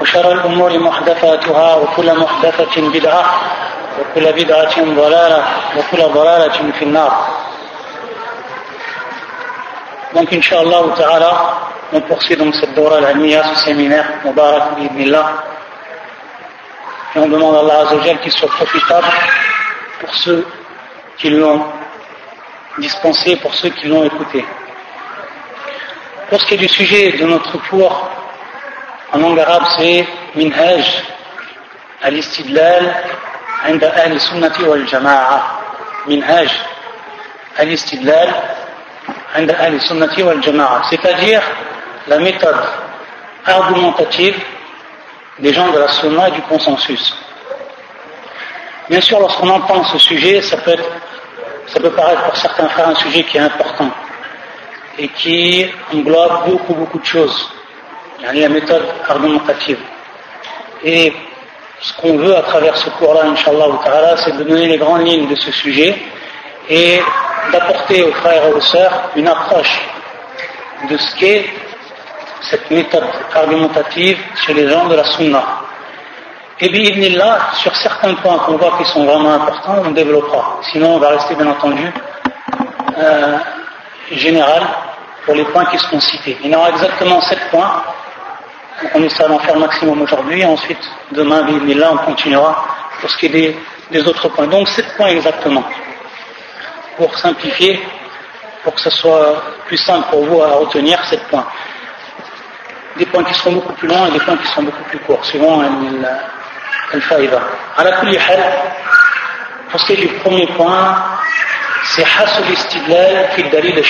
وشر الأمور محدثاتها وكل محدثة بدعة وكل بدعة ضلالة وكل ضلالة في النار Donc, Inch'Allah ta'ala, on poursuit donc cette Dora al-Almiya, ce séminaire, Mubarak bi'idnillah. Et on demande à Allah Azzawajal qu'il soit profitable pour ceux qui l'ont dispensé, pour ceux qui l'ont écouté. Pour ce qui est du sujet de notre cours, en langue arabe, c'est Minhaj al-Istidlal عند أهل السنة والجماعة منهاج الاستدلال عند أهل السنة والجماعة c'est-à-dire la méthode argumentative des gens de la sunna et du consensus bien sûr lorsqu'on entend ce sujet ça peut, être, ça peut paraître pour certains frères un sujet qui est important et qui englobe beaucoup beaucoup de choses la méthode argumentative. Et ce qu'on veut à travers ce cours-là, Inch'Allah, c'est de donner les grandes lignes de ce sujet et d'apporter aux frères et aux sœurs une approche de ce qu'est cette méthode argumentative chez les gens de la Sunna. Et bien, sur certains points qu'on voit qui sont vraiment importants, on développera. Sinon, on va rester bien entendu euh, général pour les points qui seront cités. Il y aura exactement sept points on essaie d'en faire maximum aujourd'hui, et ensuite, demain, là, on continuera pour ce qui est des, autres points. Donc, sept points exactement. Pour simplifier, pour que ce soit plus simple pour vous à retenir, sept points. Des points qui seront beaucoup plus longs et des points qui seront beaucoup plus courts, suivant Al-Faïda. À la pour ce qui est du premier point, c'est Hasul Istidlal fi Dalil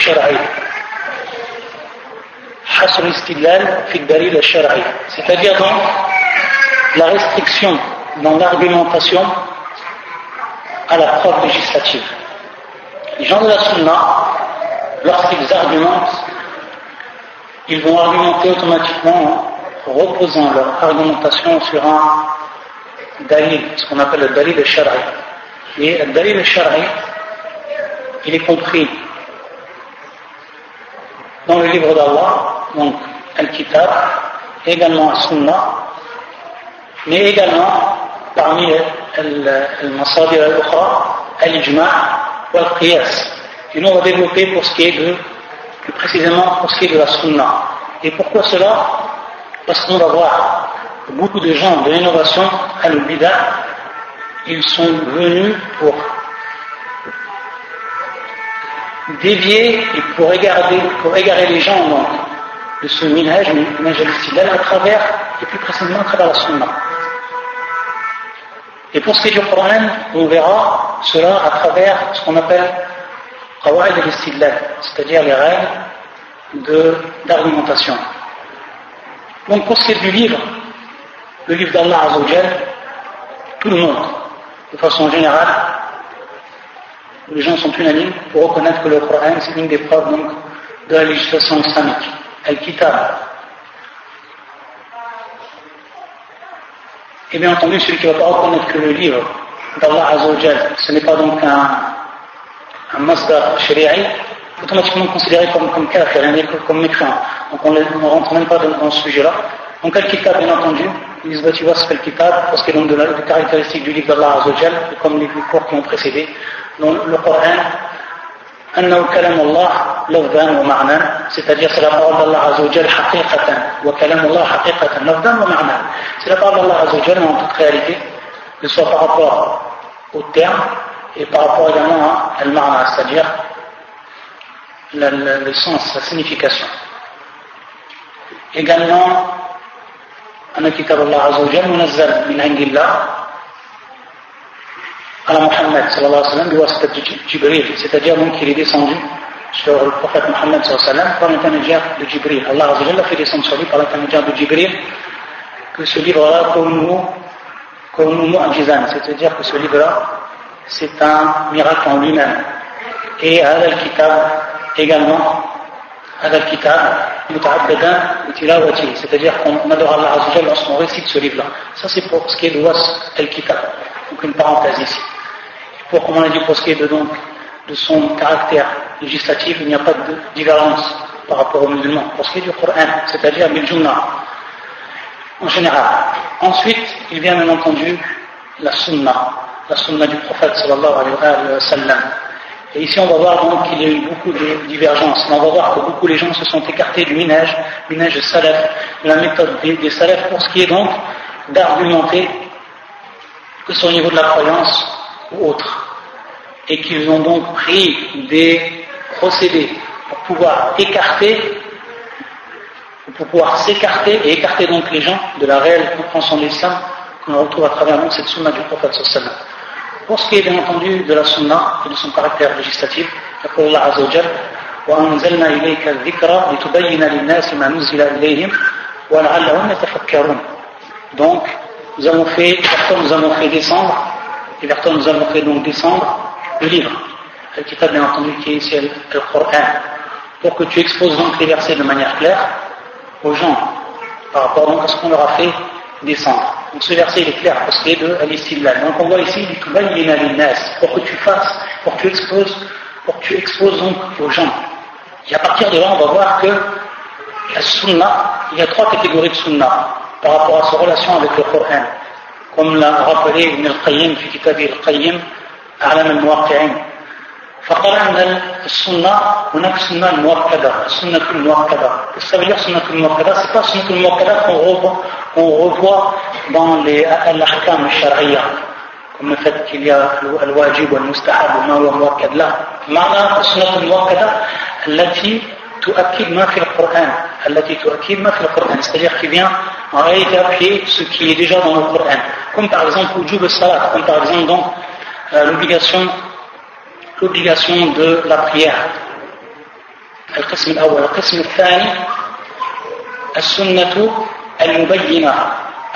c'est-à-dire dans la restriction dans l'argumentation à la preuve législative. Les gens de la Sunna, lorsqu'ils argumentent, ils vont argumenter automatiquement en reposant leur argumentation sur un dalil, ce qu'on appelle le dalil de shari. Et le dalil de shari, il est compris dans le livre d'Allah, donc Al-Kitab, également Al-Sunnah, mais également parmi Al-Masadir Al-Ukhra, Al-Ijma' ou Al-Qiyas. Et nous on va développer pour ce qui est de, plus précisément pour ce qui est de la Sunnah. Et pourquoi cela? Parce qu'on va voir beaucoup de gens de l'innovation, Al-Bida, ils sont venus pour dévier et pour égarer, pour égarer les gens donc, de ce minhaj, minhaj al à travers, et plus précisément à travers la sunna. Et pour ce qui est du Coran, on verra cela à travers ce qu'on appelle qawa'id al c'est-à-dire les règles d'argumentation. Donc pour ce qui est du livre, le livre d'Allah Azzawajal, tout le monde, de façon générale, les gens sont unanimes pour reconnaître que le Coran c'est une des preuves donc, de la législation islamique. Al-Kitab. Et bien entendu, celui qui ne va pas reconnaître que le livre d'Allah Azzawajal, ce n'est pas donc un, un masdar shari'i, automatiquement considéré comme, comme kafir, comme mécréant. Donc on ne rentre même pas dans, ce sujet-là. Donc Al-Kitab, bien entendu, ils disent, Al-Kitab, parce qu'il est donc de la caractéristique du livre d'Allah Azzawajal, comme les cours qui ont précédé. القرآن أنه كلام الله لفظا ومعنى. ستجي قول الله عز وجل حقيقة وكلام الله حقيقة لفظا ومعنى. ستجي قول الله عز وجل من تتخارج لسوء فعبار والتعب يتعبار جماعة. المعنى ستجي للسنس السنفكاسون également أن كتاب الله عز وجل منزل من عند الله. Sallallahu alayhi c'est-à-dire donc est descendu sur le prophète Mohammed par l'intermédiaire de. Allah a fait descendre sur lui par l'intermédiaire de Jibril que ce livre-là, c'est-à-dire que ce livre-là, c'est un miracle en lui-même. Et Al-Kitab également, Al-Kitab, c'est-à-dire qu'on adore Allah lorsqu'on récite ce livre-là. Ça c'est pour ce qui est de Al-Kitab, donc une parenthèse ici. Pour, comme on pour ce qui est de, donc, de son caractère législatif, il n'y a pas de différence par rapport aux musulmans. Pour ce qui est du Coran, c'est-à-dire Bil en général. Ensuite, il vient bien entendu la sunna, la sunna du prophète sallallahu alayhi wa sallam. Et ici, on va voir donc qu'il y a eu beaucoup de divergences. on va voir que beaucoup les gens se sont écartés du minage, minage salaf, la méthode des salaf pour ce qui est donc d'argumenter que ce soit au niveau de la croyance ou autre. Et qu'ils ont donc pris des procédés pour pouvoir écarter pour pouvoir s'écarter et écarter donc les gens de la réelle compréhension de l'islam qu'on retrouve à travers donc cette sunna du prophète sallallahu Pour ce qui est bien entendu de la sunna et de son caractère législatif, يقول الله عز وجل وأنزلنا إليك الذكر لتبين للناس ما نزل إليهم ولعلهم يتفكرون donc nous avons fait vers nous avons fait descendre et vers toi nous avons fait donc descendre le livre le kitab bien entendu qui est ici le Coran pour que tu exposes donc les versets de manière claire aux gens par rapport à ce qu'on leur a fait descendre. Donc ce verset il est clair parce qu'il est de al Donc on voit ici du pour que tu fasses, pour que tu exposes, pour que tu exposes donc aux gens. Et à partir de là, on va voir que la sunna, il y a trois catégories de sunna par rapport à sa relation avec le Coran. Comme l'a rappelé Ibn al-Qayyim, في كتاب القيم أعلم الموقعين فقال أن السنة هناك سنة مؤكدة السنة المؤكدة ça veut dire سنة المؤكدة c'est pas سنة المؤكدة qu'on revoit, qu'on revoit dans les الأحكام الشرعية comme le fait qu'il y a الواجب والمستحب وما هو مؤكد لا معنى السنة المؤكدة التي تؤكد ما في القرآن التي تؤكد ما في القرآن c'est-à-dire qui vient en réalité appuyer ce qui est déjà dans le Coran comme par exemple وجوب الصلاة comme par exemple donc l'obligation l'obligation de la prière. القسم الأول القسم الثاني السنة المبينة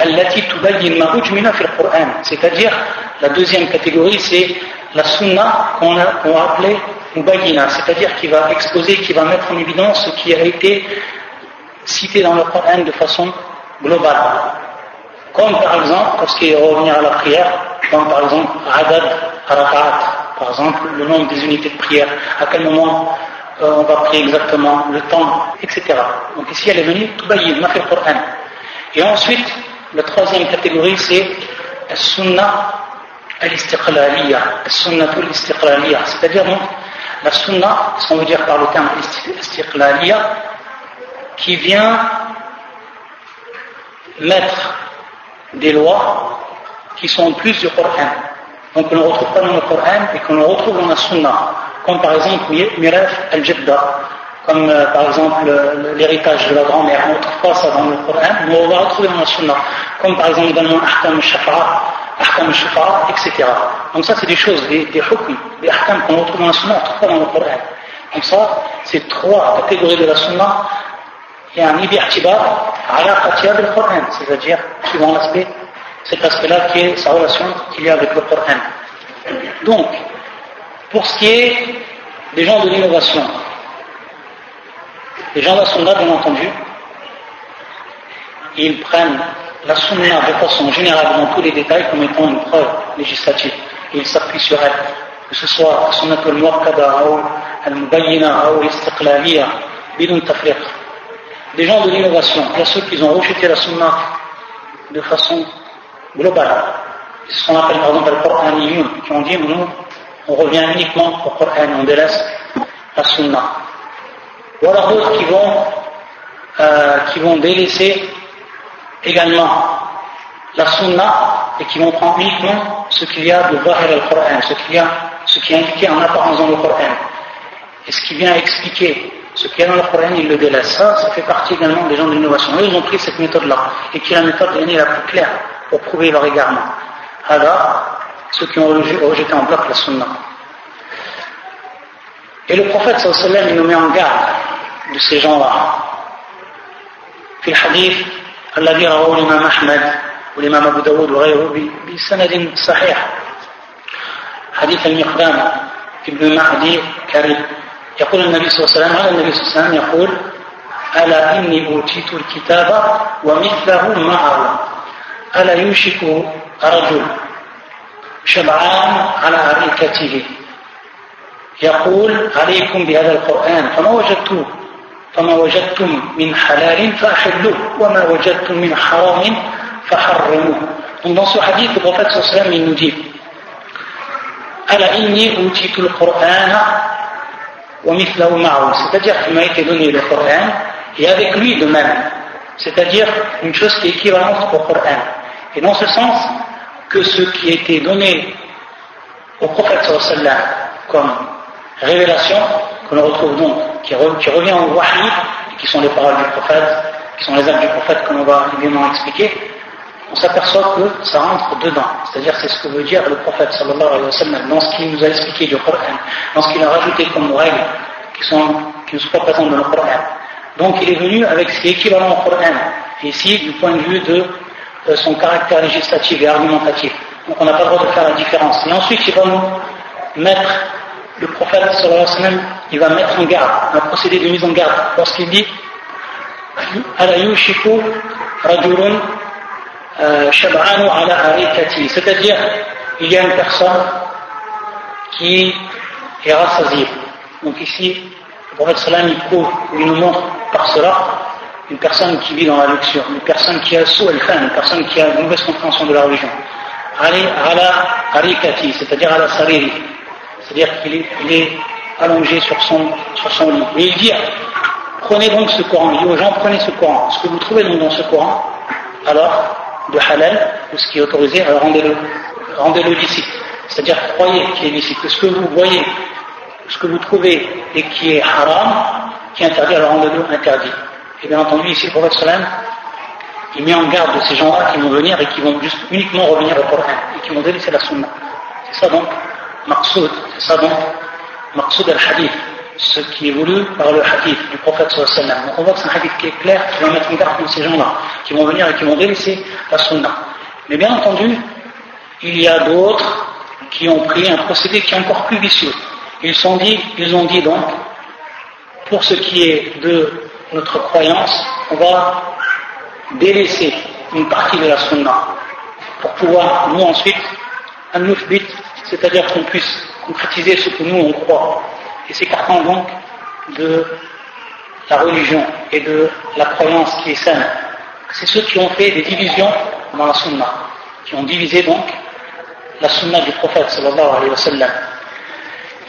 التي تبين ما أجمل في القرآن c'est-à-dire la deuxième catégorie c'est la sunna qu'on a, qu a appelé c'est-à-dire qui va exposer qui va mettre en évidence ce qui a été cité dans le Coran de façon globale comme par exemple pour ce qui est revenir à la prière comme par exemple adad par exemple le nombre des unités de prière, à quel moment euh, on va prier exactement, le temps, etc. Donc ici elle est venue, Tubayyin, ma fait le Coran. Et ensuite, la troisième catégorie c'est Sunna al-istiqlaliya, Sunna al-istiqlaliya, c'est-à-dire donc la Sunna, ce qu'on veut dire par le terme istiqlaliya, qui vient mettre des lois qui sont en plus du Coran. Donc on ne retrouve pas dans le Coran et qu'on le retrouve dans la Sunna, comme par exemple Miraf al-Jidda, comme euh, par exemple l'héritage de la grand-mère, on ne retrouve pas ça dans le Coran, mais on va retrouver dans la Sunna, comme par exemple également Ahkam al-Shafa'a, ahkam al etc. Donc ça, c'est des choses, des, des des ahkam qu'on retrouve dans la Sunnah, sunna, on dans le Coran. Donc ça, c'est trois catégories de la sunna, il y a un ibirtibar, ala al Coran, c'est-à-dire suivant l'aspect, cet aspect-là qui est sa relation qu'il y a avec le Coran. Donc, pour ce qui est des gens de l'innovation, les gens de la sunna, bien entendu, ils prennent la sunna de façon générale dans tous les détails comme étant une preuve législative. Et ils s'appuient sur elle, que ce soit sunna al-muwakkada ou al-mubayyina ou l'istiqlaliya, bidun tafriq. Des gens de l'innovation, il y a ceux qui ont rejeté la sunna de façon global. C'est ce qu'on appelle par exemple le Coran qui ont dit nous, on revient uniquement au Coran, on délaisse la Sunna. Ou alors d'autres qui vont, euh, qui vont délaisser également la sunna et qui vont prendre uniquement ce qu'il y a de Zahir al-Qur'an, ce, qu'il y a, ce qui est indiqué en apparence dans le Qur'an. Et ce qui vient expliquer ce qu'il y a dans le Qur'an, ils le délaissent. Ça, ça fait partie également des gens de l'innovation. Eux, ils ont pris cette méthode-là, et qui est la méthode la plus claire pour prouver leur égarement. Alors, ceux qui ont rejeté en bloc la sunna. Et le prophète sallallahu alayhi wa sallam, il nous met en garde de ces gens-là. Puis le hadith, الذي رواه الإمام أحمد والإمام أبو داود وغيره بسند صحيح. حديث المقدام ابن معدي كريم. يقول النبي صلى الله عليه وسلم على النبي صلى الله عليه وسلم يقول ألا إني أوتيت الكتاب ومثله معه؟ ألا يوشك رجل شبعان على أريكته؟ يقول عليكم بهذا القرآن فما وجدتم فما وجدتم من حلال فأحلوه وما وجدتم من حرام فحرموه Donc dans ce hadith, le prophète sallam il nous dit Ala inni utitu al-Qur'an wa mithlahu ma'hu C'est-à-dire qu'il m'a été donné le Coran et avec lui de même. C'est-à-dire une chose qui est équivalente au Coran. Et dans ce sens que ce qui a été donné au prophète sallam comme révélation, que l'on retrouve donc, qui, revient au wahi, qui sont les paroles du prophète, qui sont les actes du prophète, comme on va évidemment expliquer, on s'aperçoit que ça rentre dedans. C'est-à-dire, c'est ce que veut dire le prophète sallallahu alayhi wa sallam dans ce qu'il nous a expliqué du Coran, dans ce qu'il a rajouté comme règles qui, sont, qui ne sont dans le Coran. Donc, il est venu avec ce qui est équivalent au Coran, ici, du point de vue de euh, son caractère législatif et argumentatif. Donc, on n'a pas le droit de faire la différence. Et ensuite, il va nous mettre le prophète sallallahu alayhi wa sallam, il va mettre en garde, un procédé de mise en garde, lorsqu'il dit euh, c'est-à-dire, il y a une personne qui est rassasiée. Donc ici, le prophète sallam, il prouve, nous montre par cela une personne qui vit dans la luxure, une personne qui a sous el une personne qui a une mauvaise compréhension de la religion. c'est-à-dire à la c'est-à-dire qu'il est, allongé sur son, sur son lit. Et il dit, prenez donc ce Coran, il dit aux gens, prenez ce Coran. Ce que vous trouvez donc dans ce Coran, alors, de halal, ou ce qui est autorisé, alors rendez-le, rendez-le licite. C'est-à-dire, croyez qu'il est licite. Ce que vous voyez, ce que vous trouvez et qui est haram, qui est interdit, alors rendez-le interdit. Et bien entendu, ici, le prophète il met en garde de ces gens-là qui vont venir et qui vont juste uniquement revenir au Coran et qui vont délaisser la sunna. C'est ça donc maqsoud, donc, maqsoud al-hadith, ce qui est voulu par le hadith du prophète sallallahu Donc on voit que c'est un hadith qui est clair, qui va mettre en garde ces gens-là, qui vont venir et qui vont délaisser la sunna. Mais bien entendu, il y a d'autres qui ont pris un procédé qui est encore plus vicieux. Ils, sont dit, ils ont dit donc, pour ce qui est de notre croyance, on va délaisser une partie de la sunna pour pouvoir, nous ensuite, un c'est-à-dire qu'on puisse concrétiser ce que nous on croit, et s'écartant donc de la religion et de la croyance qui est saine. C'est ceux qui ont fait des divisions dans la sunna, qui ont divisé donc la sunna du prophète sallallahu alayhi wa sallam.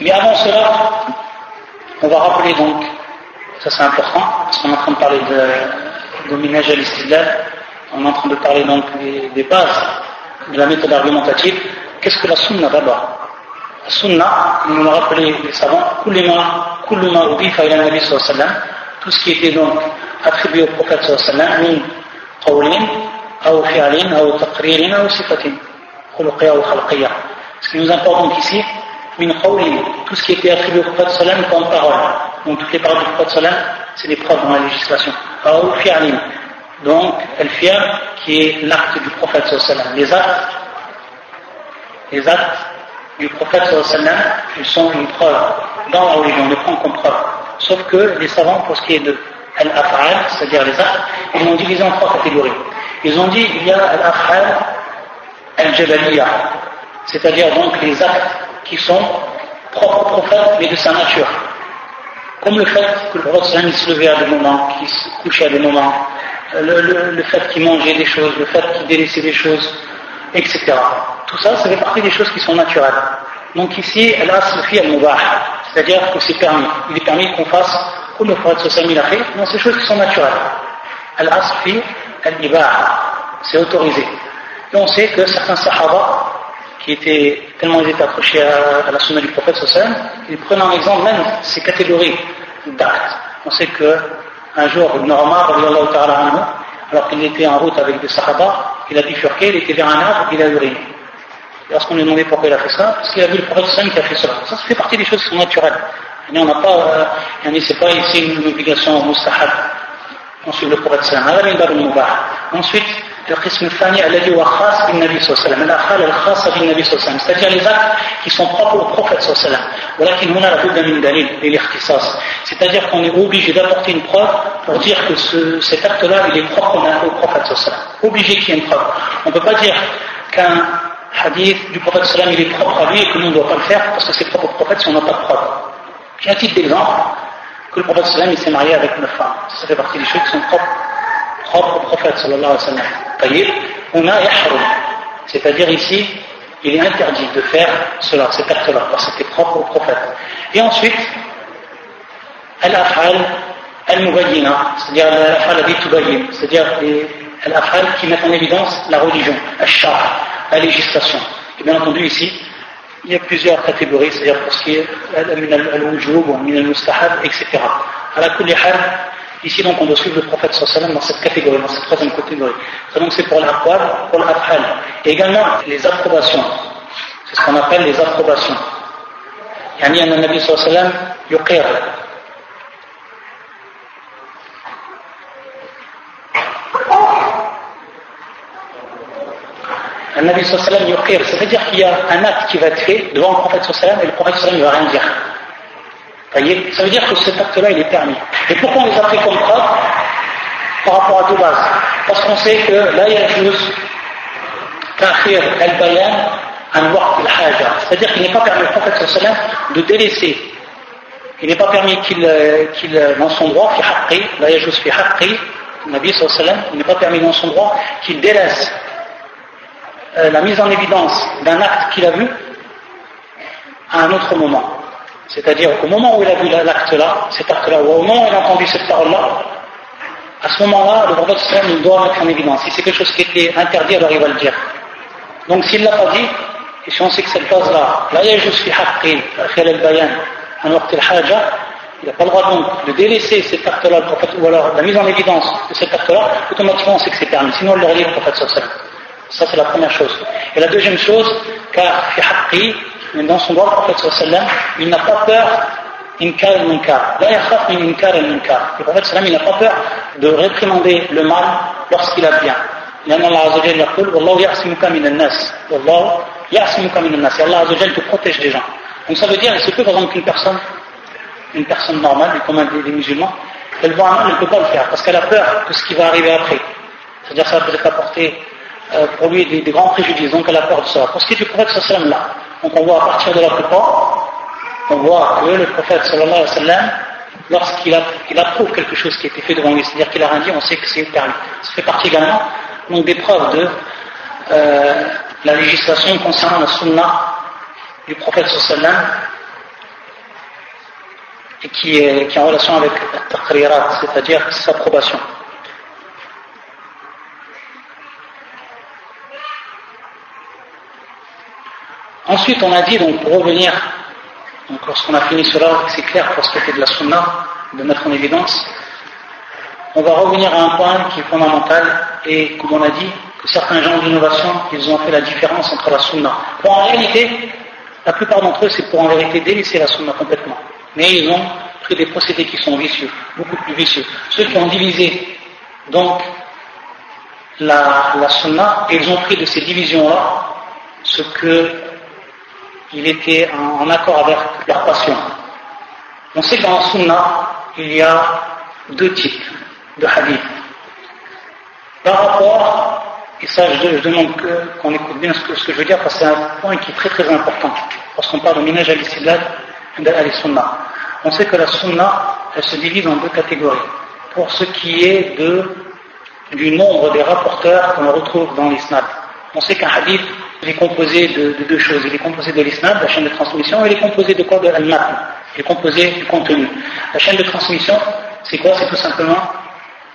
Mais avant cela, on va rappeler donc, ça c'est important, parce qu'on est en train de parler de, de minage on est en train de parler donc des bases de la méthode argumentative, Qu'est-ce que la sunna d'abord? La sunna, nous le rappelé les savants, tout ce qui était donc attribué au prophète sallallahu ce qui nous importe donc ici, tout ce qui était attribué au prophète sallam comme parole. Donc toutes les paroles du prophète sallam, c'est des preuves dans la législation. Donc, al-fi'al, qui est l'acte du prophète sallam, les actes les actes du prophète sallam, ils sont une preuve dans la religion, on les prend comme preuve. Sauf que les savants, pour ce qui est de al-af'al, c'est-à-dire les actes, ils l'ont divisé en trois catégories. Ils ont dit, il y a al-af'al al-jabaliya, c'est-à-dire donc les actes qui sont propres au prophète, mais de sa nature. Comme le fait que le prophète se levait à des moments, qu'il se couchait à des moments, le, le fait qu'il mangeait des choses, le fait qu'il délaissait des choses, etc. Tout ça, ça fait partie des choses qui sont naturelles. Donc ici, elle a fi al-mubah, c'est-à-dire que c'est permis. Il est permis qu'on fasse, comme dans ces choses qui sont naturelles. Al-asl fi al-ibah, c'est autorisé. Et on sait que certains sahaba, qui étaient tellement ils étaient accrochés à, la sunna du prophète sallallahu ils prenaient en exemple même ces catégories d'actes. On sait que un jour, Ibn Omar, alors qu'il était en route avec des sahaba, il a bifurqué, il était vers un arbre, il a uriné. Et lorsqu'on lui a demandé pourquoi il a fait ça, parce qu'il a vu le prophète qui a fait cela. Ça, ça fait partie des choses qui sont naturelles. on n'a pas, euh, c'est pas ici une obligation mustahab. On suit le prophète sallam. Ensuite, القسم الثاني الذي هو خاص بالنبي صلى الله عليه وسلم الأفعال الخاصة بالنبي صلى الله عليه وسلم c'est-à-dire les actes qui sont propres au prophète صلى الله عليه وسلم ولكن هنا لابد من دليل للاختصاص c'est-à-dire qu'on est obligé d'apporter une preuve pour dire que ce, cet acte-là il est propre au prophète صلى الله عليه وسلم obligé qu'il y ait une preuve on ne peut pas dire qu'un hadith du prophète sallam il est propre à lui et que nous on ne doit pas le faire parce que c'est propre au prophète si on n'a pas de preuve j'ai un titre d'exemple que le prophète sallam il s'est marié avec neuf femmes ça fait partie des choses qui sont propres propre au prophète sallallahu alayhi wa sallam. On a yahrum, c'est-à-dire ici, il est interdit de faire cela, cet acte-là, parce que c'était propre au prophète. Et ensuite, al-af'al al-mubayyina, c'est-à-dire al-af'al al c'est-à-dire al-af'al qui mettent en évidence la religion, al-shar, la législation. Et bien entendu ici, il y a plusieurs catégories, c'est-à-dire pour ce qui est al-wujub, al-mustahab, etc. À la Ici, donc, on doit suivre le prophète sallam dans cette catégorie, dans cette troisième catégorie. donc, c'est pour l'aqwal, pour l'afhal. Et également, les approbations. C'est ce qu'on appelle les approbations. يعني أن النبي صلى الله عليه وسلم يقر النبي صلى الله عليه وسلم يقر ça veut dire qu'il y a un acte qui va être fait devant le prophète صلى الله عليه وسلم et le prophète صلى الله عليه وسلم ne va rien dire voyez Ça veut dire que cet acte-là, il est permis. et pourquoi on les a pris comme preuve par rapport à deux bases Parce qu'on sait que là, il y a chose ta'khir al-bayan an waqt al-haja. C'est-à-dire qu'il n'est pas permis au prophète sallam de délaisser. Il n'est pas permis qu'il, euh, euh, dans son droit, fi haqqi, Nabi sallam, il n'est pas permis dans son droit qu'il délaisse euh, la mise en évidence d'un acte qu'il a vu à un autre moment. C'est-à-dire qu'au moment où il a vu l'acte-là, cet acte-là, ou au moment où il a entendu cette parole-là, à ce moment-là, le prophète il doit mettre en évidence. Si c'est quelque chose qui était interdit, alors il va le dire. Donc s'il ne l'a pas dit, et si on sait que cette base-là, là, il n'a pas le droit donc de délaisser cet acte-là, ou alors la mise en évidence de cet acte-là, automatiquement on sait que c'est permis. Sinon, il le relie le prophète Ça, c'est la première chose. Et la deuxième chose, car mais dans son droit, le prophète sallam, il n'a pas peur inkar al-munkar. La yakhaf min inkar al-munkar. Le prophète sallam, il n'a pas peur de réprimander le mal lorsqu'il a bien. لأن الله عز وجل يقول والله يعصمك من الناس والله يعصمك من الناس et Allah عز وجل te protège des gens donc ça veut dire il se peut par exemple qu'une personne une personne normale comme des, musulmans elle voit un mal elle ne peut pas le faire parce qu'elle a peur de ce qui va arriver après c'est-à-dire ça va peut-être apporter euh, pour lui des, grands préjudices donc elle a peur de ça pour ce qui est du prophète sallam là donc on voit à partir de la plupart, on voit que le prophète sallallahu alayhi wa sallam, lorsqu'il approuve quelque chose qui a été fait devant lui, c'est-à-dire qu'il a rien dit, on sait que c'est permis. Ça fait partie également donc, des preuves de euh, la législation concernant la sunna du prophète sallallahu sallam et qui est, qui est en relation avec la c'est-à-dire sa approbation. Ensuite, on a dit, donc, pour revenir, donc, lorsqu'on a fini cela, c'est clair pour ce qui était de la sunna, de mettre en évidence, on va revenir à un point qui est fondamental, et comme on a dit, que certains gens d'innovation, ils ont fait la différence entre la sunna. Bon, en réalité, la plupart d'entre eux, c'est pour en vérité délaisser la sunna complètement. Mais ils ont pris des procédés qui sont vicieux, beaucoup plus vicieux. Ceux qui ont divisé, donc, la, la ils ont pris de ces divisions-là ce que il était en, accord avec leur passion. On sait que dans la Sunna, il y a deux types de hadith. Par rapport, et ça je, demande qu'on écoute bien ce que, je veux dire parce que c'est un point qui est très très important lorsqu'on parle de minage al-istidlal al-sunnah. On sait que la sunna, elle se divise en deux catégories. Pour ce qui est du nombre des rapporteurs qu'on retrouve dans l'islam. On sait qu'un hadith il est composé de, deux choses. Il est composé de l'isnad, la chaîne de transmission, et il est composé de quoi De al-matn. Il est composé du contenu. La chaîne de transmission, c'est quoi? C'est tout simplement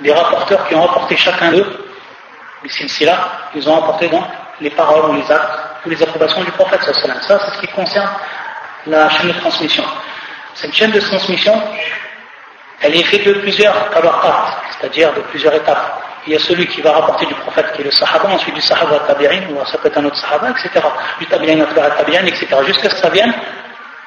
des rapporteurs qui ont rapporté chacun d'eux, les là, ils ont rapporté donc les paroles ou les actes ou les approbations du prophète. Ça, c'est ce qui concerne la chaîne de transmission. Cette chaîne de transmission, elle est faite de plusieurs tabaqat, c'est-à-dire de plusieurs étapes il y a celui qui va rapporter du prophète qui est le sahaba, ensuite du sahaba tabi'in, ou ça peut être un autre sahaba, etc. Du tabi'in à tabi'in, etc. Jusqu'à ce que ça vienne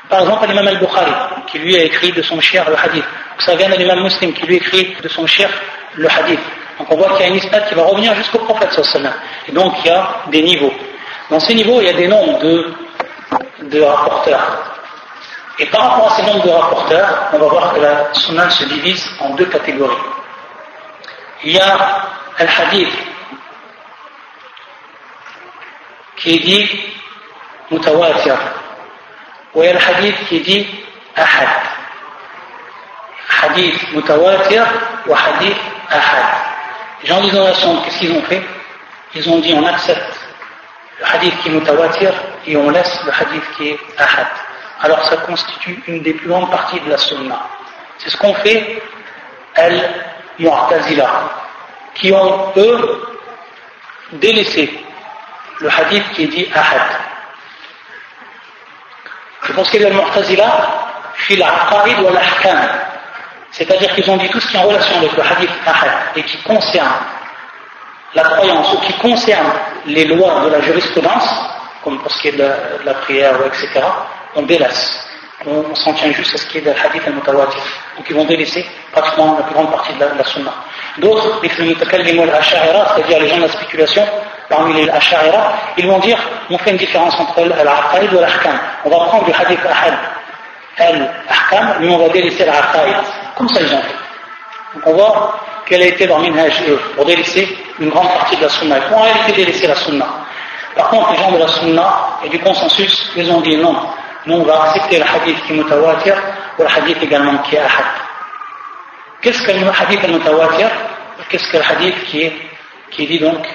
Par exemple, l'imam al-Bukhari, qui lui a écrit de son cher le hadith. Vous savez, un l'imam muslim qui lui a écrit de son cher le hadith. Donc on voit qu'il y a une isnad qui va revenir jusqu'au prophète sallallahu Et donc il y a des niveaux. Dans ces niveaux, il y a des nombres de, de rapporteurs. Et par rapport à ces nombres de rapporteurs, on va voir que la sunna se divise en deux catégories. Qui est dit mutawatir وهي الحديث qui dit أحد حديث متواتر وحديث أحد les gens disent dans qu'est-ce qu'ils ont fait ils ont dit on accepte le hadith qui est mutawatir et on laisse le hadith qui est ahad alors ça constitue une des plus grandes parties de la sunna c'est ce qu'ont fait al-mu'tazila qui ont eux délaissé le hadith qui est dit ahad Je pense qu'il y a Mu'tazila, fil aqaid ou l'ahkam. C'est-à-dire qu'ils ont dit tout ce qui est en relation avec le hadith ahad et qui concerne la croyance ou qui concerne les lois de la jurisprudence, comme pour ce qui est de la, prière, etc., on délaisse. On, s'en tient juste à ce qui est de hadith al-mutawatir. Donc ils vont délaisser pratiquement la plus grande partie de la, de la sunna. D'autres, les c'est-à-dire les gens de la spéculation, parmi les Ash'ara, ils vont dire on fait une différence entre l'Aqaïd et l'Ahkam. On va prendre du hadith Ahad al-Ahkam, mais on va délaisser l'Aqaïd. Comme ça, ils ont fait. Donc on voit quelle a été leur minhaj pour délaisser une grande partie de la sunna. Ils ont en réalité délaissé la sunna. Par contre, les gens de la sunna et du consensus, ils ont dit non. Est mutawatir ou le hadith également qui est ahad. Qu'est-ce que le hadith al-mutawatir Qu'est-ce que le hadith qui est, dit donc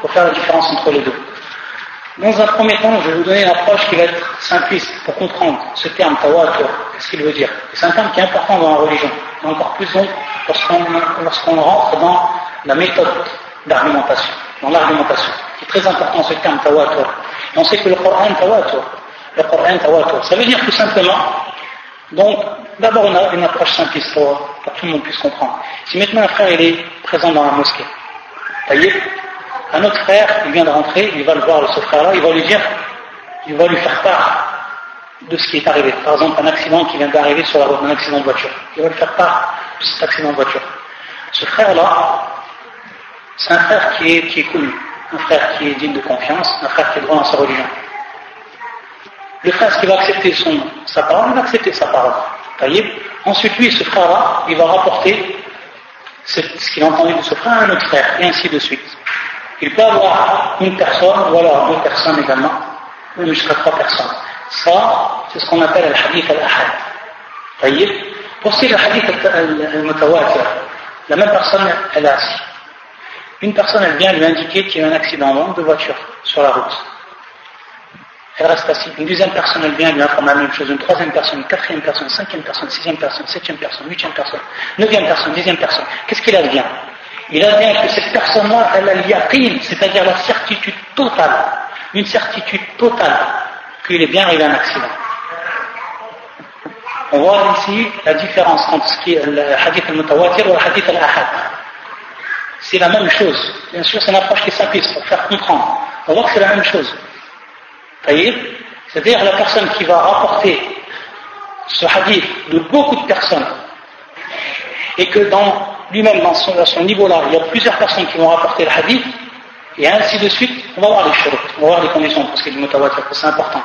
pour faire la différence entre les deux. Dans un premier temps, je vais vous donner une approche qui va être simpliste pour comprendre ce terme tawatur, qu'est-ce qu'il veut dire? C'est un terme qui est important dans la religion, et encore plus donc lorsqu'on rentre dans la méthode d'argumentation, dans l'argumentation. C'est très important ce terme tawatur. On sait que le Coran tawatur, ça veut dire tout simplement, donc d'abord on a une approche simpliste pour, pour que tout le monde puisse comprendre. Si maintenant un frère il est présent dans la mosquée, un autre frère, il vient de rentrer, il va le voir, ce frère-là, il va lui dire, il va lui faire part de ce qui est arrivé. Par exemple, un accident qui vient d'arriver sur la route, un accident de voiture. Il va lui faire part de cet accident de voiture. Ce frère-là, c'est un frère qui est, qui est connu, un frère qui est digne de confiance, un frère qui est droit dans sa religion. Le frère, qui va accepter son, sa parole, il va accepter sa parole. Ensuite, lui, ce frère-là, il va rapporter ce qu'il a entendu de ce frère à un autre frère, et ainsi de suite. Il peut avoir une personne, ou alors deux personnes également, ou jusqu'à trois personnes. Ça, c'est ce qu'on appelle le hadith al-ahad. Pour ce qui est le hadith al-mutawatir, la même personne, elle est assise. Une personne, elle vient lui indiquer qu'il y a un accident de voiture sur la route elle reste assise. Une deuxième personne, elle vient lui informer la même chose. Une troisième personne, une quatrième personne, une cinquième personne, sixième personne, septième personne, huitième personne, neuvième personne, dixième personne. Qu'est-ce qu'il advient? Il advient que cette personne-là, elle a l'yaqin, c'est-à-dire la certitude totale, une certitude totale qu'il est bien arrivé à un accident. On voit ici la différence entre ce qui est le hadith al-mutawatir ou le hadith al-ahad. C'est la même chose. Bien sûr, c'est une approche qui simpliste pour faire comprendre. On voit que c'est la même chose. C'est-à-dire la personne qui va rapporter ce hadith de beaucoup de personnes et que dans lui-même, dans son, niveau-là, il y a plusieurs personnes qui vont rapporter le hadith et ainsi de suite, on va voir les choses, on va voir les conditions parce qu'il est mutawatir, c'est important.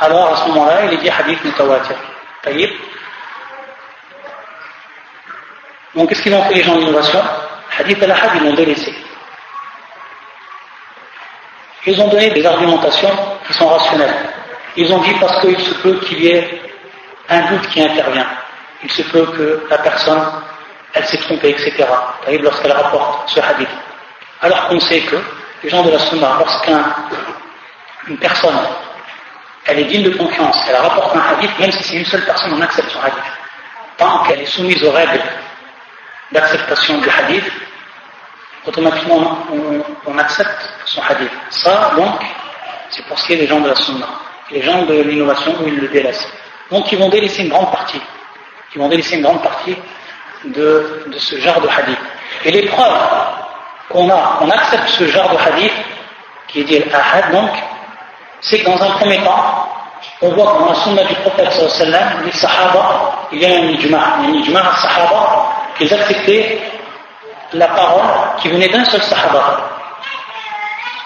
Alors à ce moment-là, il est dit hadith mutawatir. Donc qu'est-ce qu'ils ont fait les gens d'innovation? Hadith al-Ahad, ils l'ont délaissé. Ils ont donné des argumentations qui sont rationnelles. Ils ont dit parce qu'il se peut qu'il y ait un doute qui intervient. Il se peut que la personne, elle s'est trompée, etc. lorsqu'elle rapporte ce hadith. Alors qu'on sait que les gens de la Sunna, lorsqu'une personne, elle est digne de confiance, elle rapporte un hadith, même si c'est une seule personne, on accepte son hadith. Tant qu'elle est soumise aux règles d'acceptation du hadith, automatiquement on, accepte son hadith. Ça, donc, c'est pour ce qui est des gens de la sunna. Les gens de l'innovation, ils le délaissent. Donc, ils vont délaisser une grande partie. Ils vont délaisser une grande partie de, de ce genre de hadith. Et les preuves qu'on a, qu'on accepte ce genre de hadith, qui est dit al-ahad, donc, c'est que dans un premier temps, on voit que dans la sunna du prophète sallam, les sahaba, il y a un ijma, un ijma sahaba, qu'ils acceptaient la parole qui venait d'un seul sahaba.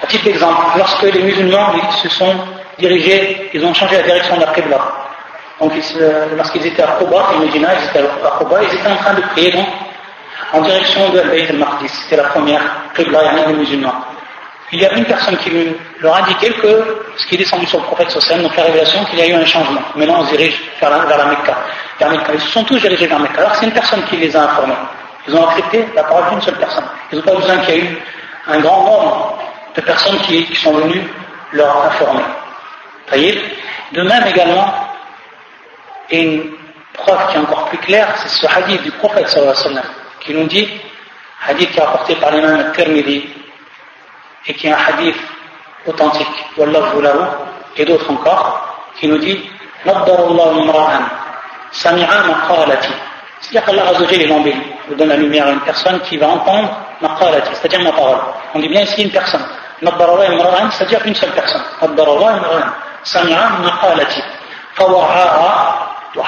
À titre d'exemple, lorsque les musulmans se sont dirigés, ils ont changé la direction de la Qibla. Donc lorsqu'ils étaient à Koba, ils étaient à Koba, ils étaient en train de prier donc, en direction de Al-Bayt al-Maqdis. C'était la première Qibla des musulmans il y a une personne qui leur a indiqué que ce qui est descendu sur le prophète social, donc la révélation, qu'il y a eu un changement. Maintenant, on se dirige vers la, Mecca. Ils se sont tous dirigés vers Mecca. Alors, c'est une personne qui les a informés. Ils ont accepté la parole d'une seule personne. Ils n'ont pas besoin qu'il y ait eu un grand nombre de personnes qui, sont venues leur informer. voyez? De même également, et une preuve qui est encore plus claire, c'est ce hadith du prophète sallallahu qui nous dit, hadith qui est apporté par l'imam Tirmidhi, et qui est un hadith authentique, Wallahu lahu, et d'autres encore, qui nous dit Naddarullahu imra'an, sami'a maqalati. C'est-à-dire qu'Allah Azzawajal est lambé. Je donne la lumière à une personne qui va entendre maqalati, c'est-à-dire ma parole. On dit bien ici une personne. Nabbarallah c'est-à-dire une seule personne. Nabbarallah. Sam'a maqalati. Fawa'a'a wa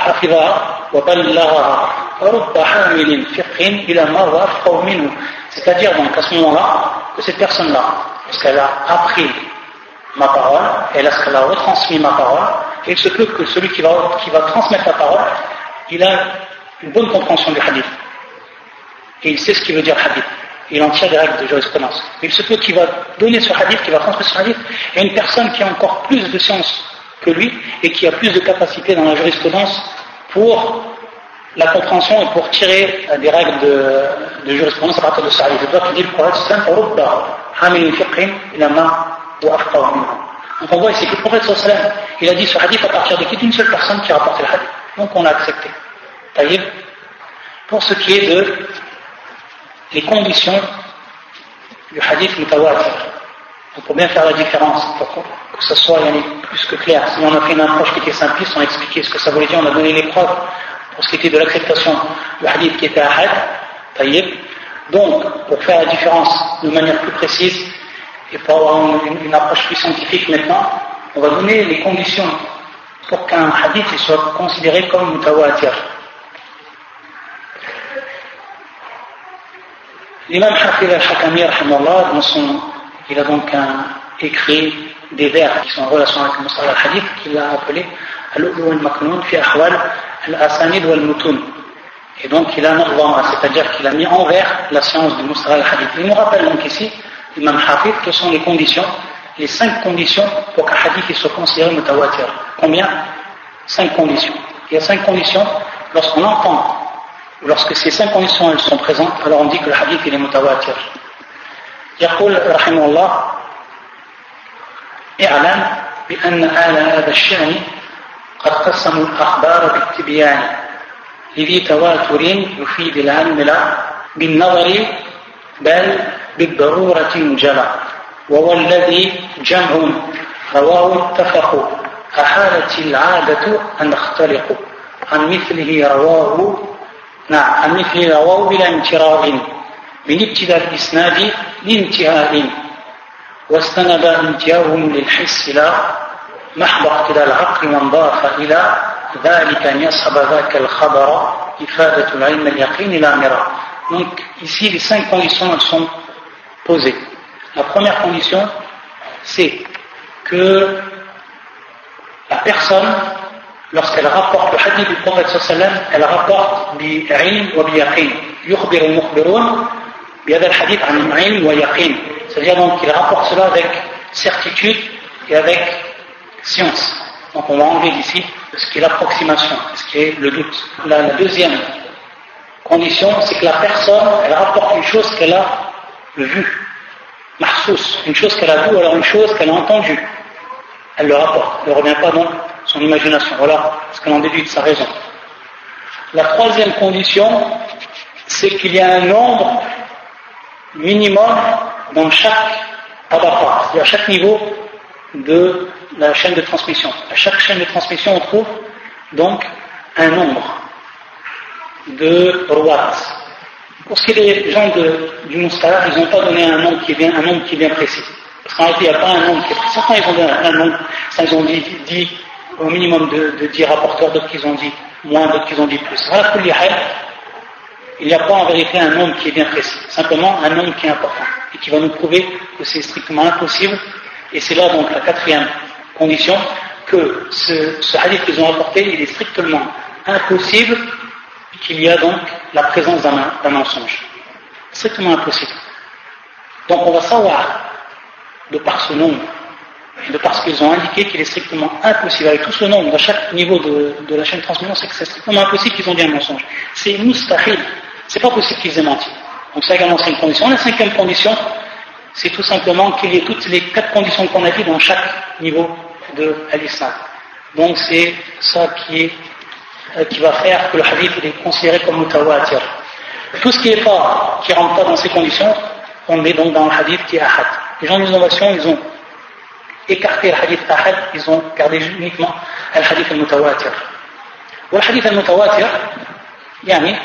wa. Rubba hamilin fiqhin ila marra minhu. C'est-à-dire donc à ce moment-là, que cette personne-là, lorsqu'elle a appris ma parole, et lorsqu'elle a retransmis ma parole, et il se peut que celui qui va, qui va transmettre la parole, il a une bonne compréhension du hadith. Et il sait ce qu'il veut dire hadith. Il en tient des règles de jurisprudence. Il se peut qu'il va donner ce hadith, qu'il va transmettre ce hadith, et une personne qui a encore plus de science que lui, et qui a plus de capacité dans la jurisprudence pour la compréhension est pour tirer des règles de, de jurisprudence à partir de ça. Je dois dire le prophète Donc on voit ici que le prophète il a dit ce hadith à partir de qui? D'une seule personne qui a rapporté le hadith. Donc on a accepté. Pour ce qui est de les conditions du hadith mutawatir. Donc pour bien faire la différence, pour que ce soit plus que clair. Si on a fait une approche qui était simpliste, on a expliqué ce que ça voulait dire, on a donné les preuves pour ce qui était de l'acceptation du hadith qui était ahad, taïb. Donc, pour faire la différence de manière plus précise et pour avoir une, approche plus scientifique maintenant, on va donner les conditions pour qu'un hadith soit considéré comme mutawatir. L'imam Hafid al-Hakami, il a donc écrit des vers qui sont en relation avec le al-Hadith qu'il a appelé Al-Ulu al-Maknoun fi Ahwal al-Asanid wal-Mutun. Et donc il a un c'est-à-dire qu'il a mis envers la science du Mustar al-Hadith. Il nous rappelle donc ici, l'imam Hafid, que sont les conditions, les cinq conditions pour qu'un hadith soit considéré mutawatir. Combien? Cinq conditions. Il y a cinq conditions lorsqu'on entend, lorsque ces cinq conditions elles sont présentes, alors on dit que le hadith il est mutawatir. يقول رحمه الله اعلم بأن آل هذا الشأن قد قسموا الأخبار بالتبيان لذي تواتر يفيد العلم بالنظر بل بالضرورة جلى وهو الذي جمع رواه اتفقوا أحالت العادة أن نختلق عن مثله رواه نعم عن مثله رواه بلا انتراء. من ابتداء الإسناد لانتهاء. واستند انتهاؤهم للحس لا محض اقتداء العقل وانضاف إلى ذلك أن يصحب ذاك الخبر إفادة العلم اليقين لا مرة. Donc ici les cinq conditions elles sont posées. La première condition c'est que la personne lorsqu'elle rapporte le hadith du prophète sallam, elle rapporte bi'ilm wa bi'yaqin. Yukhbir al-mukhbirun bi'adha al-hadith an ilm wa yaqin. C'est-à-dire donc qu'il rapporte cela avec certitude et avec science. Donc on va enlever d'ici ce qui est l'approximation, ce qui est le doute. La, deuxième condition, c'est que la personne, elle rapporte une chose qu'elle a vue, mahsous, une chose qu'elle a vue, ou alors une chose qu'elle a entendue. Elle le rapporte, elle ne revient pas donc son imagination. Voilà ce qu'elle en déduit de sa raison. La troisième condition, c'est qu'il y a un nombre minimum dans chaque tabaqa, c'est-à-dire à chaque niveau de la chaîne de transmission. À chaque chaîne de transmission, on trouve donc un nombre de rois. Pour ce qui est des gens du Moustalah, ils n'ont pas donné un nombre qui est bien, un nombre qui est bien précis. Parce qu'en réalité, il n'y a pas un nombre qui est précis. Certains, ils ont donné un nombre, ils ont dit au minimum de, de 10 rapporteurs, d'autres qui ont dit moins, d'autres qui ont dit plus. Il n'y a pas en vérité un nombre qui est bien précis, simplement un nombre qui est important et qui va nous prouver que c'est strictement impossible. Et c'est là donc la quatrième condition, que ce, ce hadith qu'ils ont apporté, il est strictement impossible qu'il y a donc la présence d'un mensonge. Strictement impossible. Donc on va savoir, de par ce nombre, de par ce qu'ils ont indiqué, qu'il est strictement impossible, avec tout ce nombre, à chaque niveau de, la chaîne de transmission, c'est que c'est strictement impossible qu'ils ont dit un mensonge. C'est mustahil. C'est pas possible qu'ils aient menti. Donc ça également c'est une condition. La cinquième condition, c'est tout simplement qu'il y ait toutes les quatre conditions qu'on a dit dans chaque niveau de l'islam. Donc c'est ça qui, est, euh, qui va faire que le hadith est considéré comme mutawatir. Tout ce qui est pas, qui rentre pas dans ces conditions, on est donc dans le hadith qui est ahad. Les gens d'innovation, ils ont écarté le hadith ahad, ils ont gardé uniquement le hadith al-mutawatir. le hadith al-mutawatir, يعني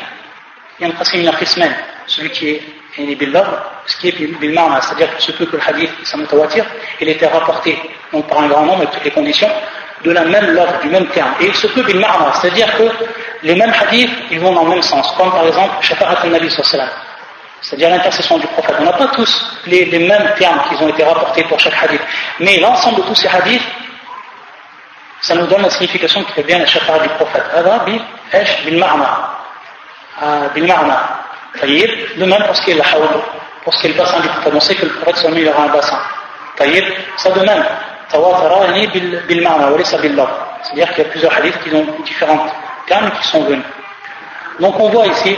ينقسم إلى قسمان celui qui est يعني باللفظ ce qui est بالمعنى c'est-à-dire que ce peut que le hadith sa mutawatir il était rapporté donc par un grand nombre avec toutes les conditions de la même love, du même terme. Et il se peut bil ma'na, c'est-à-dire que les mêmes hadiths, ils vont dans le même sens. Comme par exemple, shafa'at al-nabi sallallahu c'est-à-dire l'intercession du prophète. On n'a pas tous les, les mêmes termes qui ont été rapportés pour chaque hadith. Mais l'ensemble de tous ces hadiths, ça nous donne la signification qui fait bien la shafa'at du prophète. Ma'na. De même pour ce qui est le hawd, pour ce qui est le bassin du prophète. On sait que le prophète sallallahu il aura un bassin. Ça de même. C'est-à-dire qu'il y a plusieurs hadiths qui ont différents termes qui sont venus. Donc on voit ici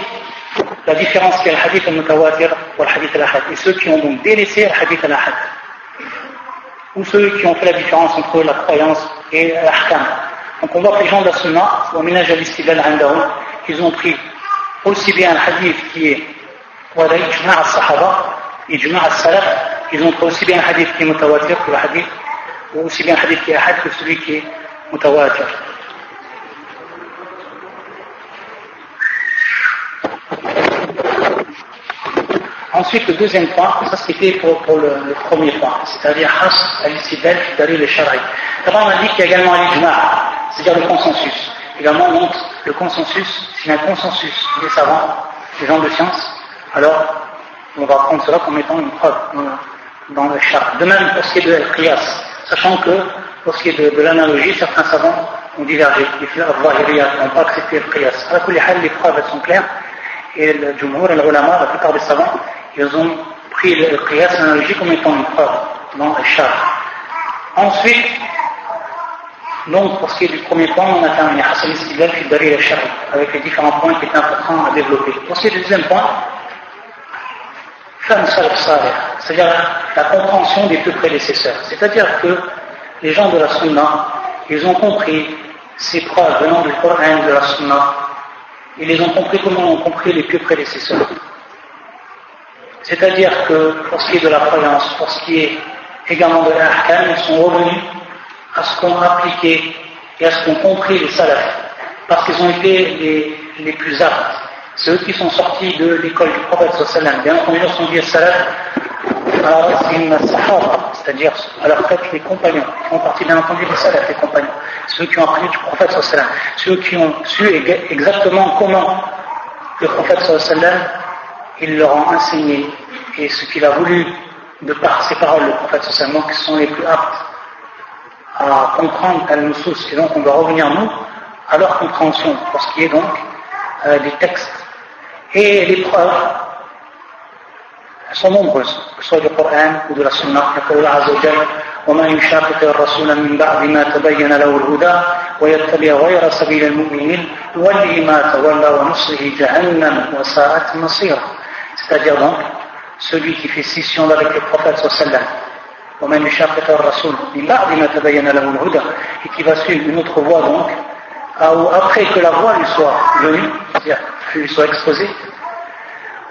la différence qu'il y a le hadith al-mutawatir ou le hadith al-ahad. Et ceux qui ont donc délaissé le hadith al-ahad. Ou ceux qui ont fait la différence entre la croyance et l'ahkam. Donc on voit que les gens de la sunna, au ménage al ils ont pris aussi bien le hadith qui est وهذا إجماع الصحابة إجماع السلف ils ont pris aussi bien le hadith qui est mutawatir que le hadith ou aussi bien hadith qui est ahad que celui qui est mutawatir. Ensuite, le deuxième point, ça c'était pour, le, premier point, c'est-à-dire Has al-Istidal fi le Shara'i. D'abord, on a dit qu'il y a également l'Ijma', c'est-à-dire le consensus. Également, on montre le consensus, s'il y a un consensus des savants, des gens de science, alors on va prendre cela comme étant une preuve dans le char. De même, pour ce qui est de l'Qiyas, sachant que pour ce qui est de, l'analogie, certains savants ont divergé. Les n'ont pas accepté le qiyas. les preuves sont claires, et le Jumhur, le ulama, la plupart des savants, ils ont pris le qiyas, l'analogie, comme étant une preuve dans le char. Ensuite, donc, pour ce qui est du premier point, on a terminé Hassan Istidlal fi Dari al avec les différents points qui étaient importants à développer. Pour ce qui est du deuxième point, c'est-à-dire la compréhension des deux prédécesseurs. C'est-à-dire que les gens de la Sunna, ils ont compris ces preuves venant du Coran de la Sunna, ils les ont compris comment ont compris les plus prédécesseurs. C'est-à-dire que pour ce qui est de la croyance, pour ce qui est également de l'ahkam, ils sont revenus à ce qu'ont appliqué et à ce qu'ont compris les salafs, parce qu'ils ont été les, plus aptes. Ceux qui sont sortis de l'école du prophète sallam. Bien entendu, lorsqu'on dit salaf, c'est-à-dire à leur tête les compagnons, qui font partie bien entendu des salaf, les compagnons, ceux qui ont appris du prophète sallam, ceux qui ont su exactement comment le prophète sallam, il leur a enseigné et ce qu'il a voulu de par ses paroles, le prophète sallam, qui sont les plus aptes à comprendre al-nusus, et donc on doit revenir nous à leur compréhension pour ce qui est donc euh, des textes et les preuves sont nombreuses, que ce soit du Coran ou de la Sunna. يقول الله عز وجل ومن يشاقق الرسول من بعد ما تبين له الهدى ويتبع غير سبيل المؤمنين يولي ما تولى ونصره جهنم وساءت مصيره c'est-à-dire donc celui qui fait scission avec le prophète sallam ومن يشاقق الرسول من بعد ما تبين له الهدى et qui va suivre une autre voie donc après que la voie lui soit venue c'est-à-dire lui soit exposé,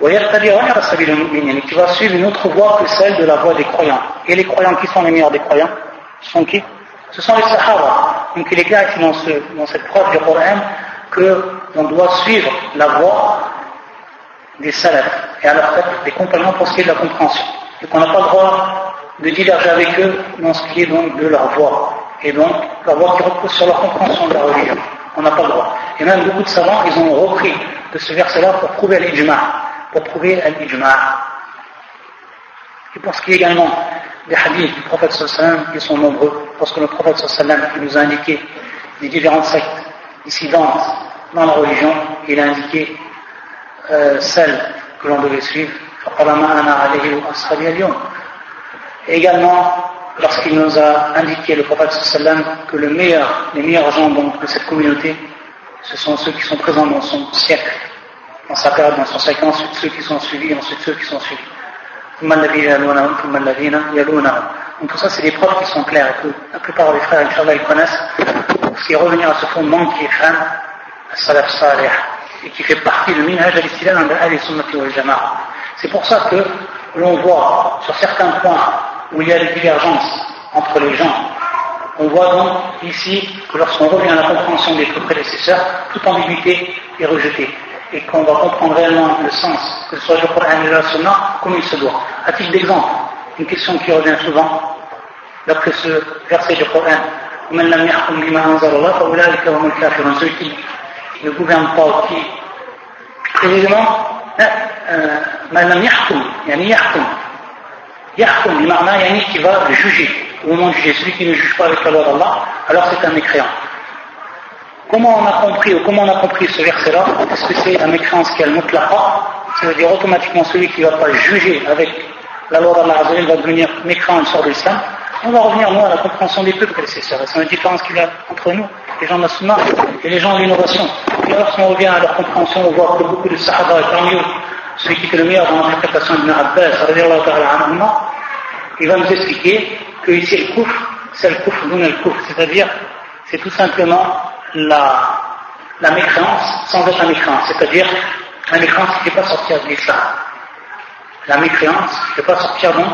et qui va suivre une autre voie que celle de la voie des croyants. Et les croyants qui sont les meilleurs des croyants sont qui Ce sont les Sahaba. Donc il est clair ici dans, ce, dans cette preuve du Coran qu'on doit suivre la voie des salafs et à leur tête des compagnons pour ce qui est de la compréhension. Et qu'on n'a pas le droit de diverger avec eux dans ce qui est donc de leur voie. et donc la voix qui repose sur la compréhension de la religion. On n'a pas le droit. Et même beaucoup de savants, ils ont repris de ce verset-là pour prouver l'ijma, pour prouver l'ijma. Et pour ce qui est également des hadiths du prophète sallam, ils sont nombreux, parce que le prophète sallam, nous a indiqué les différentes sectes dissidentes dans la religion, il a indiqué euh, celles que l'on devait suivre. Et également, lorsqu'il nous a indiqué, le prophète que le meilleur, les meilleurs gens de cette communauté, ce sont ceux qui sont présents dans son siècle, dans sa période, dans son siècle, ensuite ceux qui sont suivis, ensuite ceux qui sont suivis. Donc tout ça, c'est des preuves qui sont claires et que la plupart des frères, Inch'Allah, ils connaissent. C'est revenir à ce fondement qui est fan, salaf salih, et qui fait partie du minhaj al-istilal de al-sunnati wal jama'a. C'est pour ça que l'on voit sur certains points où il y a des divergences entre les gens, on voit donc ici que lorsqu'on revient à la compréhension des prédécesseurs, toute ambiguïté est rejetée et qu'on va comprendre réellement le sens, que ce soit le Coran et la Sunna, comme il se doit. À titre d'exemple, une question qui revient souvent, d'après ce verset du Coran, ceux qui ne gouvernent pas, qui, précisément, من لم يحكم يعني يحكم يحكم بمعنى يعني qui va juger au moment de juger celui qui ne juge pas avec la loi d'Allah alors c'est un mécréant comment on a compris ou comment on a compris ce verset là est-ce que c'est un mécréant qui a le mutlaqa ça veut dire automatiquement celui qui ne va pas juger avec la loi d'Allah va devenir mécréant, une sorte de l'islam on va revenir, nous, à la compréhension des peuples prédécesseurs. C'est une différence qu'il y a entre nous, Les gens de la et les gens de l'innovation. Et lorsqu'on revient à leur compréhension, on voit que beaucoup de Sahaba, parmi eux, celui qui fait le meilleur dans l'interprétation de Abbas, il va nous expliquer que ici, le kouf, c'est le kouf, nous, le kouf. C'est-à-dire, c'est tout simplement la, la mécréance sans être la mécréance. C'est-à-dire, la mécréance qui ne fait pas sortir de l'islam. La mécréance qui ne fait pas sortir donc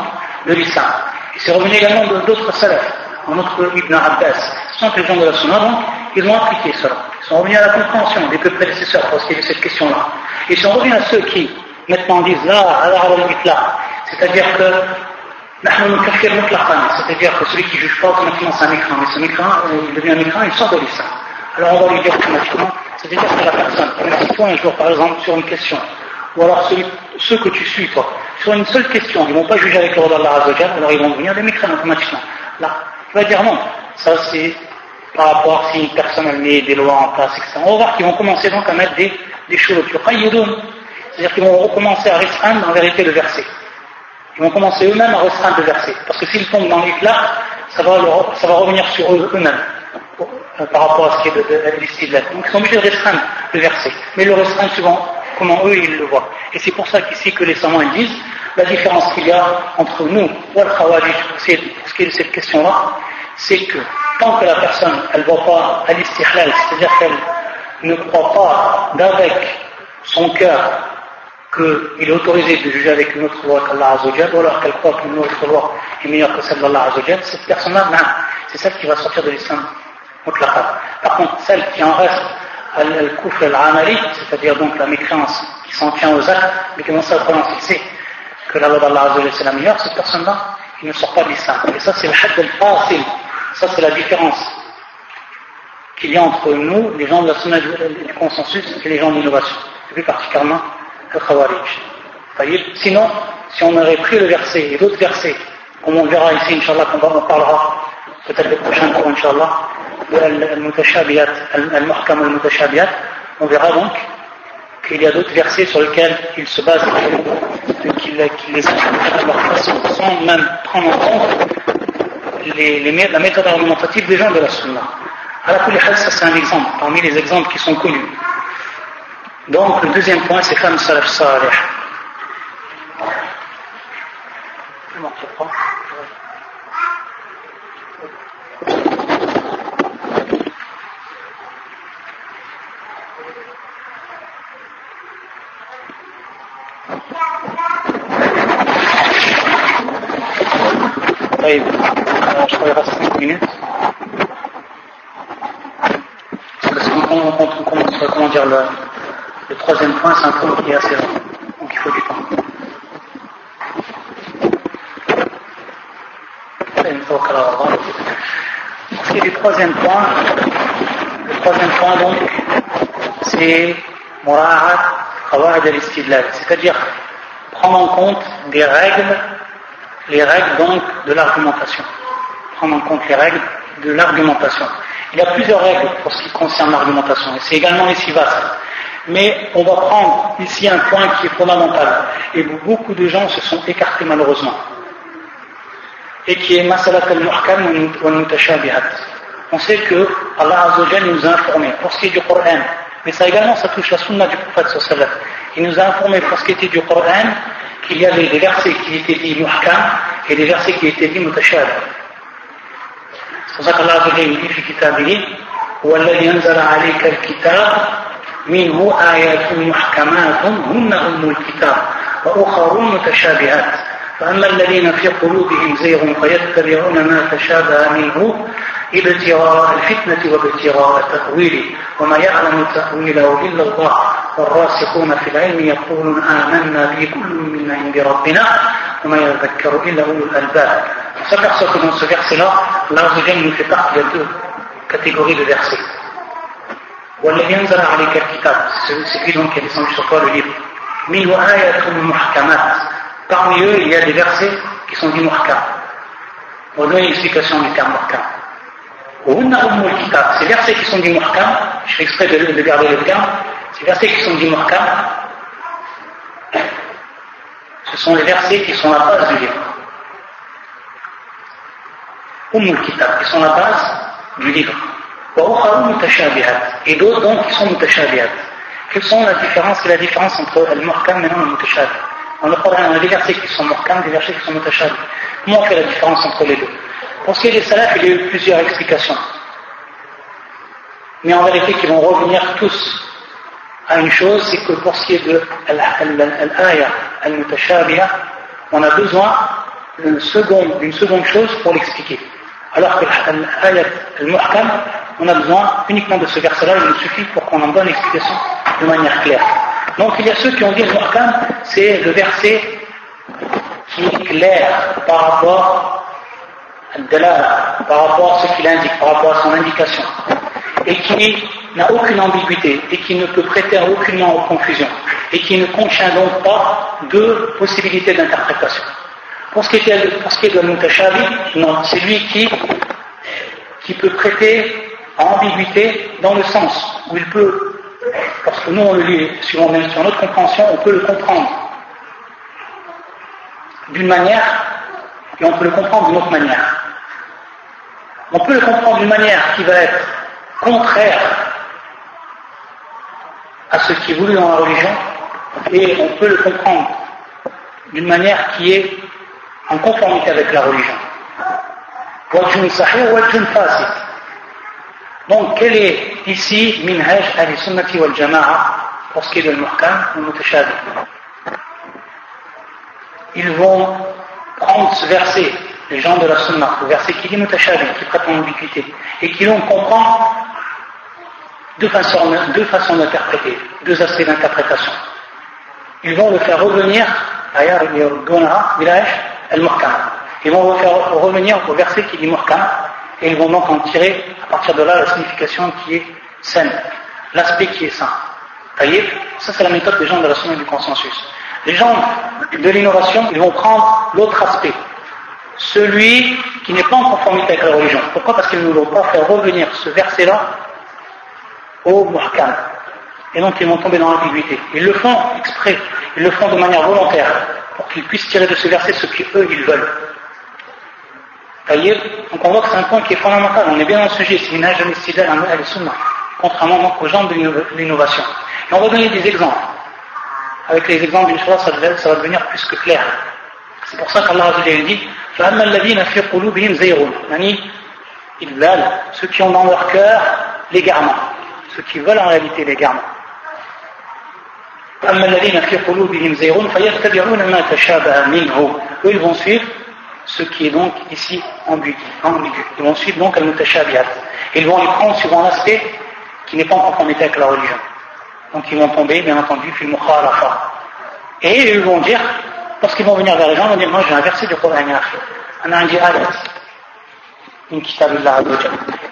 de l'islam. Et c'est revenu également d'autres salafs, en autre Ibn Abbas. Ce sont les gens de la Sunna, donc, ils ont appliqué cela. Ils sont revenus à la compréhension des peuples prédécesseurs parce qu'il y avait cette question-là. Et si on revient à ceux qui, maintenant, disent là, là, c'est-à-dire que c'est-à-dire que celui qui ne juge pas automatiquement c'est un écran, mais ce écran, il devient un écran, il sort de. Alors on va lui dire automatiquement, c'est-à-dire que la personne, si toi un jour par exemple sur une question, ou alors ceux que tu suis toi, sur une seule question, ils ne vont pas juger avec l'ordre d'Allah Azzawajal, alors ils vont devenir des mécréants automatiquement. Là, tu vas dire non, ça c'est par rapport si une personne a mis des lois en place, etc. On va voir qu'ils vont commencer donc à mettre des, des choses. C'est-à-dire qu'ils vont recommencer à restreindre en vérité le verset. Ils vont commencer eux-mêmes à restreindre le verset. Parce que s'ils tombent dans l'éclat, ça va, ça va revenir sur eux-mêmes euh, par rapport à ce qui est de, de, de Donc ils sont obligés de restreindre le verset. Mais le restreignent souvent comment eux ils le voient. Et c'est pour ça qu'ici que les savants disent la différence qu'il y a entre nous et le khawarij pour ce qui est de cette question-là, c'est que tant que la personne ne voit pas à l'istihlal, c'est-à-dire qu'elle ne croit pas d'avec son cœur qu'il est autorisé de juger avec une autre loi qu'Allah Azzawajal, ou alors qu'elle croit qu'une autre loi est meilleure que celle d'Allah Azzawajal, cette personne-là, c'est celle qui va sortir de l'islam Par contre, celle qui en reste al-kufr al-amali, c'est-à-dire donc la mécréance qui s'en tient aux actes, mais qui commence à fixer que la loi d'Allah c'est la meilleure, cette personne-là, il ne sort pas de l'islam. Et ça, c'est le had al-fasil. Ça, c'est la différence qu'il y a entre nous, les gens de la sunna du consensus, et les gens de l'innovation. Et plus particulièrement, le khawarij. Sinon, si on aurait pris le verset et d'autres versets, comme on verra ici, Inch'Allah, quand on parlera, peut-être le prochain cours, Inch'Allah, on verra donc qu'il y a d'autres versets sur lesquels il se base qu'il les à leur façon, sans même prendre en compte la méthode argumentative des gens de la Sunna. Alors, ça c'est un exemple, parmi les exemples qui sont connus. Donc, le deuxième point, c'est comme Salaf Salih. طيب شوي reste 5 minutes. Parce qu'on on, commence, comment dire, le, le troisième point, c'est un point qui est assez long. Donc il faut du temps. نتوكل على الله qui est du troisième point, le troisième point donc, c'est Mura'at Qawa'id al-Istidlal, c'est-à-dire prendre en compte des règles, les règles donc de l'argumentation. Prendre en compte les règles de l'argumentation. Il y a plusieurs règles pour ce qui concerne l'argumentation, et c'est également ici vaste. Mais on va prendre ici un point qui est fondamental, et beaucoup de gens se sont écartés malheureusement, et qui est Masalat al-Muhkam wa mutashabihat. On sait que Allah Azzawajal nous a informé, pour ce qui est du Coran, mais ça également, ça touche la sunna du prophète sallallahu Il nous a informé pour ce qui était du Coran, qu'il y avait des versets qui étaient dits muhkam et des versets qui étaient dits mutashabih. C'est pour ça qu'Allah dit في كتابه هو الذي أنزل عليك الكتاب منه آيات محكمات هن أم الكتاب وأخر متشابهات فأما الذين في قلوبهم زيغ فيتبعون ما تشابه منه ابتغاء الفتنة وابتغاء تأويله وما يعلم تأويله إلا الله. والراسخون في العلم يقولون آمنا به كل من عند ربنا وما يذكر إلا أولو الألباب. On s'aperçoit que dans ce verset-là, Allah nous fait partie de. والذي أنزل عليك الكتاب. C'est lui donc qui a descendu sur toi le livre. منه آية محكمات. Parmi eux il y a des versets qui sont dits muhkam on va donner une explication du terme muhkam Ces versets qui sont dits muhkam, je fais exprès de, de garder le terme, ces versets qui sont dits muhkam, ce sont les versets qui sont la base du livre. Ummul qui sont la base du livre. Et d'autres donc qui sont mutashabihat. Quelles sont la différence la différence entre le muhkam et le mutashabih? Dans le Coran, on a des versets qui sont muhkam, des versets qui sont mutashabih. Comment on fait la différence entre les deux? Pour ce qui est des salafs, il y a eu plusieurs explications. Mais en vérité, qui vont revenir tous à une chose, c'est que pour ce qui est de l'aya al-mutashabiha, on a besoin d'une seconde, seconde chose pour l'expliquer. Alors que l'ayat al-muhkam, on a besoin uniquement de ce verset-là, il nous suffit pour qu'on en donne l'explication de manière claire. Donc il y a ceux qui ont dit muhkam, c'est le verset qui est clair par rapport par rapport à ce qu'il indique, par rapport à son indication, et qui n'a aucune ambiguïté, et qui ne peut prêter aucunement aux confusions, et qui ne contient donc pas de possibilités d'interprétation. Pour ce qui est, pour ce qui est de Mutashabi, non, c'est lui qui, qui peut prêter à ambiguïté dans le sens où il peut, parce que nous on le lit sur notre compréhension, on peut le comprendre d'une manière et on peut le comprendre d'une autre manière. On peut le comprendre d'une manière qui va être contraire à ce qui est voulu dans la religion, et on peut le comprendre d'une manière qui est en conformité avec la religion. Donc, quel est ici minhaj al-sunnati wal jama'a pour ce qui est de muhkam ou mutashabih Ils vont prendre ce verset les gens de la Sunna, le verset qui dit mutashabih, qui prête en ambiguïté, et qui l'on comprend deux façons, deux façons d'interpréter, deux aspects d'interprétation. Ils vont le faire revenir, ils vont le faire revenir au verset qui dit muhkam, et ils vont donc en tirer à partir de là la signification qui est saine, l'aspect qui est sain. Ça c'est la méthode des gens de la Sunna du consensus. Les gens de l'innovation, ils vont prendre l'autre aspect, celui qui n'est pas en conformité avec la religion. Pourquoi? Parce qu'ils ne vont pas faire revenir ce verset-là au muhkam. Et donc ils vont tomber dans l'ambiguïté. Ils le font exprès, ils le font de manière volontaire, pour qu'ils puissent tirer de ce verset ce qu'eux ils veulent. Donc on voit que c'est un point qui est fondamental. On est bien dans le sujet, c'est une âge de sunna, contrairement aux gens de l'innovation. Et on va donner des exemples. Avec les exemples, d'une ça, ça va devenir plus que clair. C'est pour ça qu'Allah a dit فأما الذين في قلوبهم زيغ يعني إذلال ceux qui ont dans leur cœur l'égarement ceux qui veulent en réalité l'égarement فأما الذين في قلوبهم زيغ فيتبعون ما تشابه منه eux ils vont suivre ce qui est donc ici ambigu, ils vont suivre donc al-mutashabihat ils vont les prendre suivant l'aspect qui n'est pas en conformité avec la religion. Donc ils vont tomber bien entendu fil mukhalafa. Et ils vont dire Lorsqu'ils vont venir vers les gens, ils vont dire Moi j'ai un verset du Coran, un un ayat. une kitabillah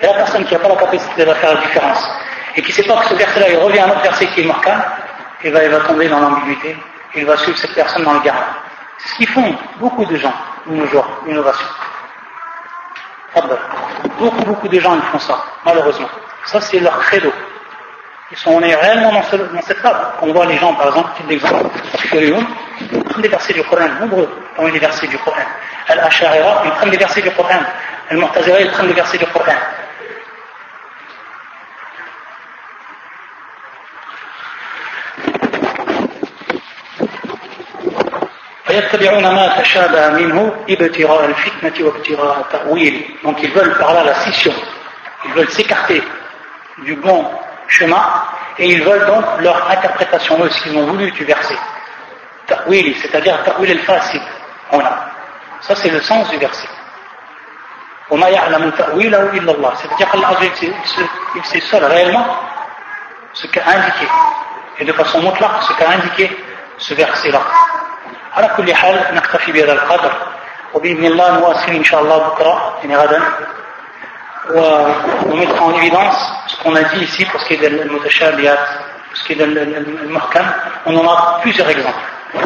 Et la personne qui n'a pas la capacité de faire la différence, et qui ne sait pas que ce verset-là, il revient à un autre verset qui est marquant, il va, il va tomber dans l'ambiguïté, il va suivre cette personne dans le garde. Ce qu'ils font beaucoup de gens, de nos jours, l'innovation. Beaucoup, beaucoup de gens ils font ça, malheureusement. Ça, c'est leur credo. Ils sont, on est réellement dans, cette table. On voit les gens, par exemple, petit exemple, ils prennent des versets du Coran, nombreux parmi les versets du Coran. Al-Ash'arira, ils prennent des versets du Coran. Al-Mu'tazira, ils prennent des versets du Coran. Donc ils veulent par là la scission. Ils veulent s'écarter du bon chemin et ils veulent donc leur interprétation eux ce qu'ils ont voulu du verset. Ta'wil c'est-à-dire ta'wil al-fasid ça c'est le sens du verset. C'est-à-dire qu'Allah il sait seul réellement ce qu'a indiqué. Et de façon mutlaq ce qu'a indiqué ce verset là على كل حال نكتفي بهذا القدر وبإذن الله نواصل إن شاء الله بكرة يعني غدا. و نمتر ان ايفيدونس سكون ادي ايسي بور سكي ديال المتشابهات بور سكي ديال المحكم اون اون اكزومبل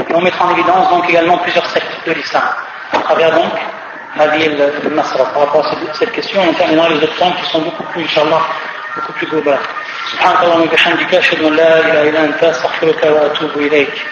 نمتر ان ايفيدونس دونك ايغالمون بليزيور سيكت دو الاسلام اترافيغ دونك هذه النصره بار رابور سيت كيستيون اون تيرمينا لي زوت بوان كي سون بوكو بلو ان شاء الله بوكو بلو غلوبال سبحانك اللهم وبحمدك اشهد ان لا اله الا انت استغفرك واتوب اليك